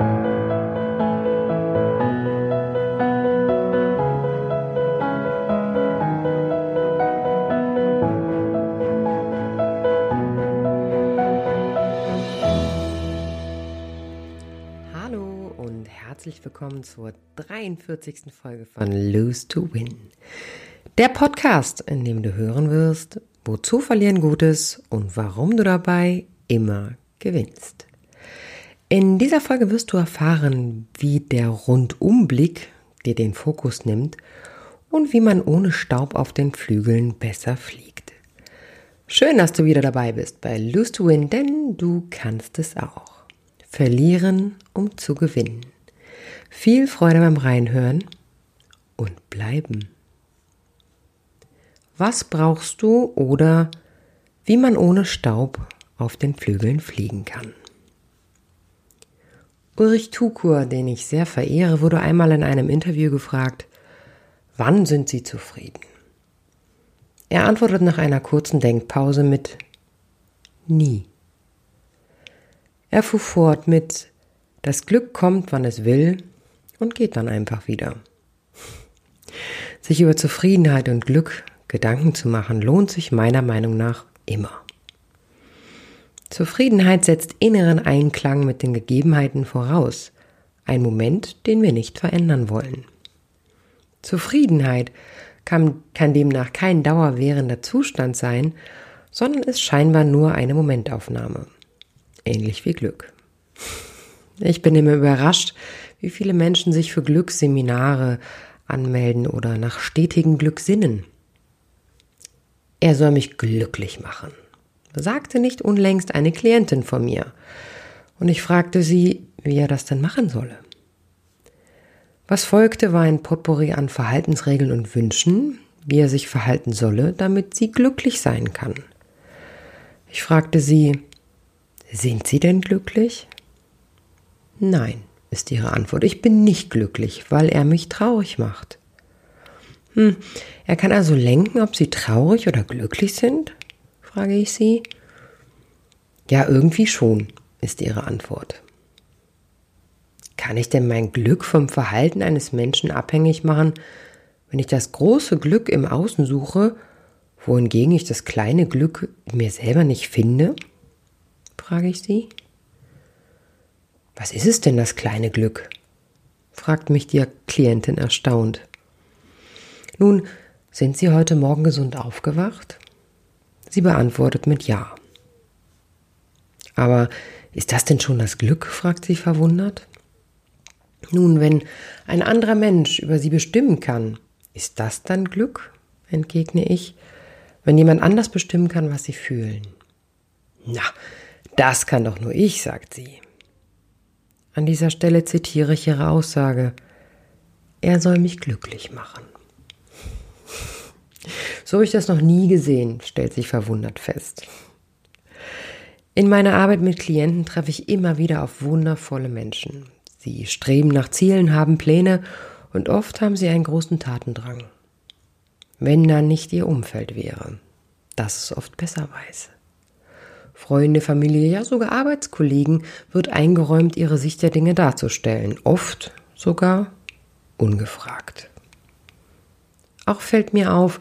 Hallo und herzlich willkommen zur 43. Folge von Lose to Win. Der Podcast, in dem du hören wirst, wozu verlieren Gutes und warum du dabei immer gewinnst. In dieser Folge wirst du erfahren, wie der Rundumblick dir den Fokus nimmt und wie man ohne Staub auf den Flügeln besser fliegt. Schön, dass du wieder dabei bist bei Lose to Win, denn du kannst es auch. Verlieren, um zu gewinnen. Viel Freude beim Reinhören und bleiben. Was brauchst du oder wie man ohne Staub auf den Flügeln fliegen kann? Ulrich Tukur, den ich sehr verehre, wurde einmal in einem Interview gefragt, wann sind Sie zufrieden? Er antwortet nach einer kurzen Denkpause mit nie. Er fuhr fort mit Das Glück kommt, wann es will und geht dann einfach wieder. Sich über Zufriedenheit und Glück Gedanken zu machen, lohnt sich meiner Meinung nach immer. Zufriedenheit setzt inneren Einklang mit den Gegebenheiten voraus, ein Moment, den wir nicht verändern wollen. Zufriedenheit kann, kann demnach kein dauerwährender Zustand sein, sondern ist scheinbar nur eine Momentaufnahme. Ähnlich wie Glück. Ich bin immer überrascht, wie viele Menschen sich für Glücksseminare anmelden oder nach stetigem Glück sinnen. Er soll mich glücklich machen, sagte nicht unlängst eine Klientin von mir. Und ich fragte sie, wie er das denn machen solle. Was folgte, war ein Potpourri an Verhaltensregeln und Wünschen, wie er sich verhalten solle, damit sie glücklich sein kann. Ich fragte sie, sind Sie denn glücklich? Nein, ist ihre Antwort. Ich bin nicht glücklich, weil er mich traurig macht. Hm, er kann also lenken, ob Sie traurig oder glücklich sind? Frage ich sie. Ja, irgendwie schon, ist ihre Antwort. Kann ich denn mein Glück vom Verhalten eines Menschen abhängig machen, wenn ich das große Glück im Außen suche, wohingegen ich das kleine Glück in mir selber nicht finde? frage ich sie. Was ist es denn, das kleine Glück? fragt mich die Klientin erstaunt. Nun, sind Sie heute Morgen gesund aufgewacht? Sie beantwortet mit Ja. Aber ist das denn schon das Glück? fragt sie verwundert. Nun, wenn ein anderer Mensch über Sie bestimmen kann, ist das dann Glück? entgegne ich. Wenn jemand anders bestimmen kann, was Sie fühlen. Na, das kann doch nur ich, sagt sie. An dieser Stelle zitiere ich ihre Aussage. Er soll mich glücklich machen. So habe ich das noch nie gesehen, stellt sich verwundert fest. In meiner Arbeit mit Klienten treffe ich immer wieder auf wundervolle Menschen. Sie streben nach Zielen, haben Pläne und oft haben sie einen großen Tatendrang. Wenn dann nicht ihr Umfeld wäre, das es oft besser weiß. Freunde, Familie, ja sogar Arbeitskollegen wird eingeräumt, ihre Sicht der Dinge darzustellen, oft sogar ungefragt. Auch fällt mir auf,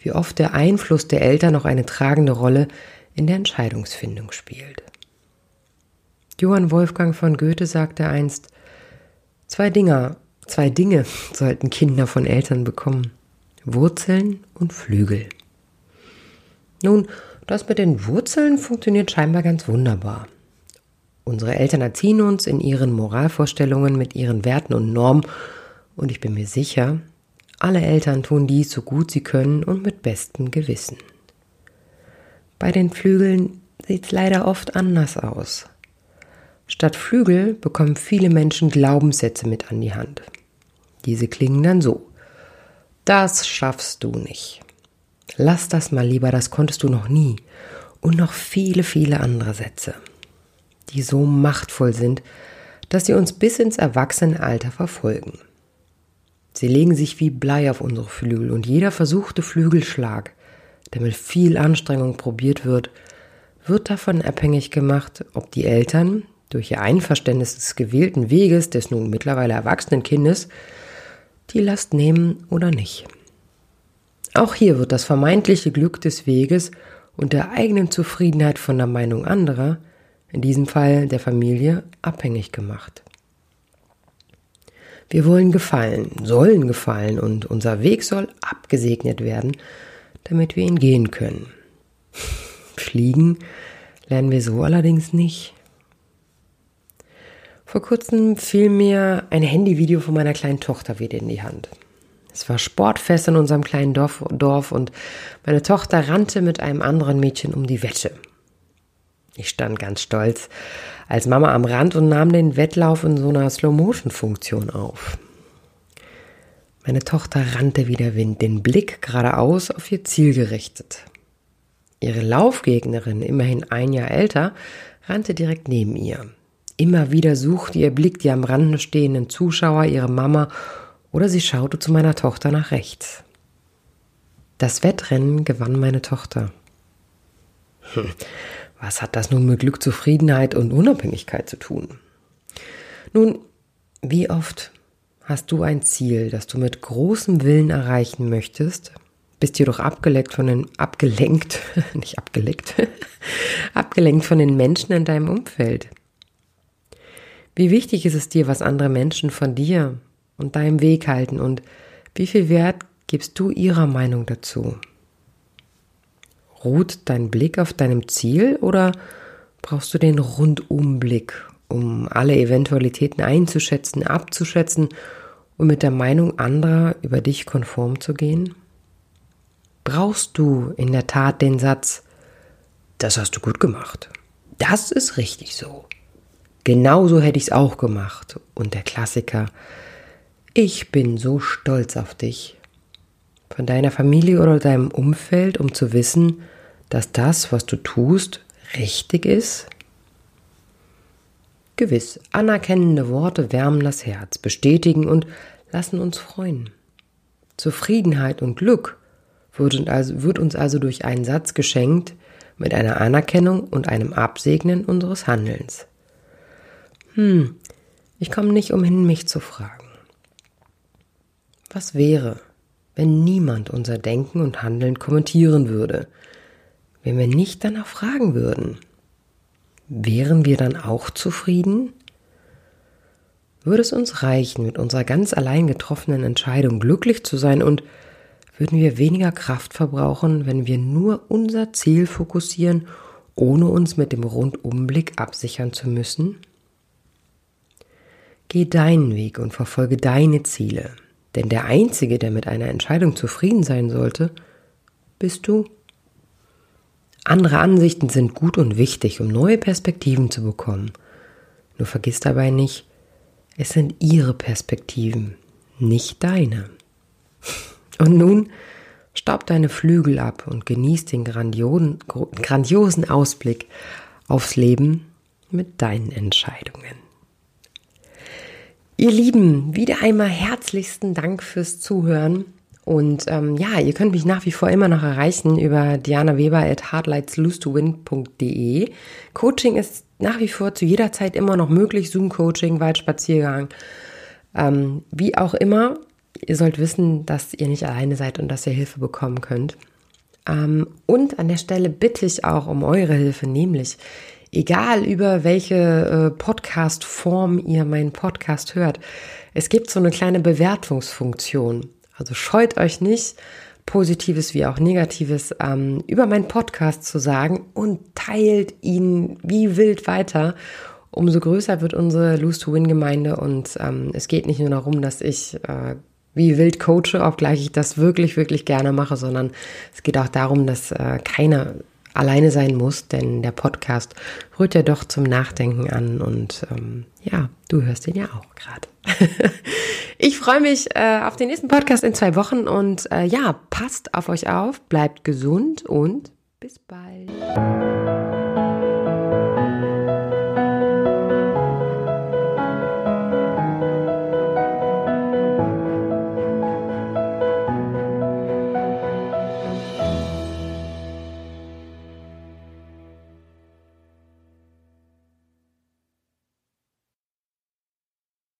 wie oft der Einfluss der Eltern noch eine tragende Rolle in der Entscheidungsfindung spielt. Johann Wolfgang von Goethe sagte einst, zwei Dinge, zwei Dinge sollten Kinder von Eltern bekommen. Wurzeln und Flügel. Nun, das mit den Wurzeln funktioniert scheinbar ganz wunderbar. Unsere Eltern erziehen uns in ihren Moralvorstellungen mit ihren Werten und Normen und ich bin mir sicher, alle Eltern tun dies so gut sie können und mit bestem Gewissen. Bei den Flügeln sieht es leider oft anders aus. Statt Flügel bekommen viele Menschen Glaubenssätze mit an die Hand. Diese klingen dann so. Das schaffst du nicht. Lass das mal lieber, das konntest du noch nie. Und noch viele, viele andere Sätze, die so machtvoll sind, dass sie uns bis ins Erwachsenenalter verfolgen. Sie legen sich wie Blei auf unsere Flügel und jeder versuchte Flügelschlag, der mit viel Anstrengung probiert wird, wird davon abhängig gemacht, ob die Eltern, durch ihr Einverständnis des gewählten Weges des nun mittlerweile erwachsenen Kindes die Last nehmen oder nicht. Auch hier wird das vermeintliche Glück des Weges und der eigenen Zufriedenheit von der Meinung anderer, in diesem Fall der Familie, abhängig gemacht. Wir wollen gefallen, sollen gefallen und unser Weg soll abgesegnet werden, damit wir ihn gehen können. Fliegen lernen wir so allerdings nicht. Vor kurzem fiel mir ein Handyvideo von meiner kleinen Tochter wieder in die Hand. Es war Sportfest in unserem kleinen Dorf, Dorf und meine Tochter rannte mit einem anderen Mädchen um die Wette. Ich stand ganz stolz als Mama am Rand und nahm den Wettlauf in so einer Slow-Motion-Funktion auf. Meine Tochter rannte wie der Wind, den Blick geradeaus auf ihr Ziel gerichtet. Ihre Laufgegnerin, immerhin ein Jahr älter, rannte direkt neben ihr. Immer wieder suchte ihr Blick die am Rande stehenden Zuschauer, ihre Mama oder sie schaute zu meiner Tochter nach rechts. Das Wettrennen gewann meine Tochter. Hm, was hat das nun mit Glück, Zufriedenheit und Unabhängigkeit zu tun? Nun, wie oft hast du ein Ziel, das du mit großem Willen erreichen möchtest, bist jedoch abgelenkt von den, abgelenkt, nicht abgelenkt, abgelenkt von den Menschen in deinem Umfeld. Wie wichtig ist es dir, was andere Menschen von dir und deinem Weg halten und wie viel Wert gibst du ihrer Meinung dazu? Ruht dein Blick auf deinem Ziel oder brauchst du den Rundumblick, um alle Eventualitäten einzuschätzen, abzuschätzen und mit der Meinung anderer über dich konform zu gehen? Brauchst du in der Tat den Satz, das hast du gut gemacht. Das ist richtig so. Genauso hätte ich es auch gemacht. Und der Klassiker, ich bin so stolz auf dich. Von deiner Familie oder deinem Umfeld, um zu wissen, dass das, was du tust, richtig ist? Gewiss, anerkennende Worte wärmen das Herz, bestätigen und lassen uns freuen. Zufriedenheit und Glück wird uns also, also durch einen Satz geschenkt mit einer Anerkennung und einem Absegnen unseres Handelns. Hm, ich komme nicht umhin, mich zu fragen. Was wäre, wenn niemand unser Denken und Handeln kommentieren würde, wenn wir nicht danach fragen würden? Wären wir dann auch zufrieden? Würde es uns reichen, mit unserer ganz allein getroffenen Entscheidung glücklich zu sein und würden wir weniger Kraft verbrauchen, wenn wir nur unser Ziel fokussieren, ohne uns mit dem Rundumblick absichern zu müssen? Geh deinen Weg und verfolge deine Ziele. Denn der Einzige, der mit einer Entscheidung zufrieden sein sollte, bist du. Andere Ansichten sind gut und wichtig, um neue Perspektiven zu bekommen. Nur vergiss dabei nicht, es sind ihre Perspektiven, nicht deine. Und nun staub deine Flügel ab und genieß den grandiosen, grandiosen Ausblick aufs Leben mit deinen Entscheidungen. Ihr Lieben, wieder einmal herzlichsten Dank fürs Zuhören. Und ähm, ja, ihr könnt mich nach wie vor immer noch erreichen über dianaweber at hardlightslose2win.de. Coaching ist nach wie vor zu jeder Zeit immer noch möglich. Zoom-Coaching, Waldspaziergang, ähm, wie auch immer. Ihr sollt wissen, dass ihr nicht alleine seid und dass ihr Hilfe bekommen könnt. Ähm, und an der Stelle bitte ich auch um eure Hilfe, nämlich egal über welche äh, Podcast-Form ihr meinen Podcast hört, es gibt so eine kleine Bewertungsfunktion. Also scheut euch nicht, Positives wie auch Negatives ähm, über meinen Podcast zu sagen und teilt ihn wie wild weiter. Umso größer wird unsere Lose-to-Win-Gemeinde und ähm, es geht nicht nur darum, dass ich äh, wie wild coache, obgleich ich das wirklich, wirklich gerne mache, sondern es geht auch darum, dass äh, keiner alleine sein muss, denn der Podcast rührt ja doch zum Nachdenken an und ähm, ja, du hörst ihn ja auch gerade. ich freue mich äh, auf den nächsten Podcast in zwei Wochen und äh, ja, passt auf euch auf, bleibt gesund und bis bald.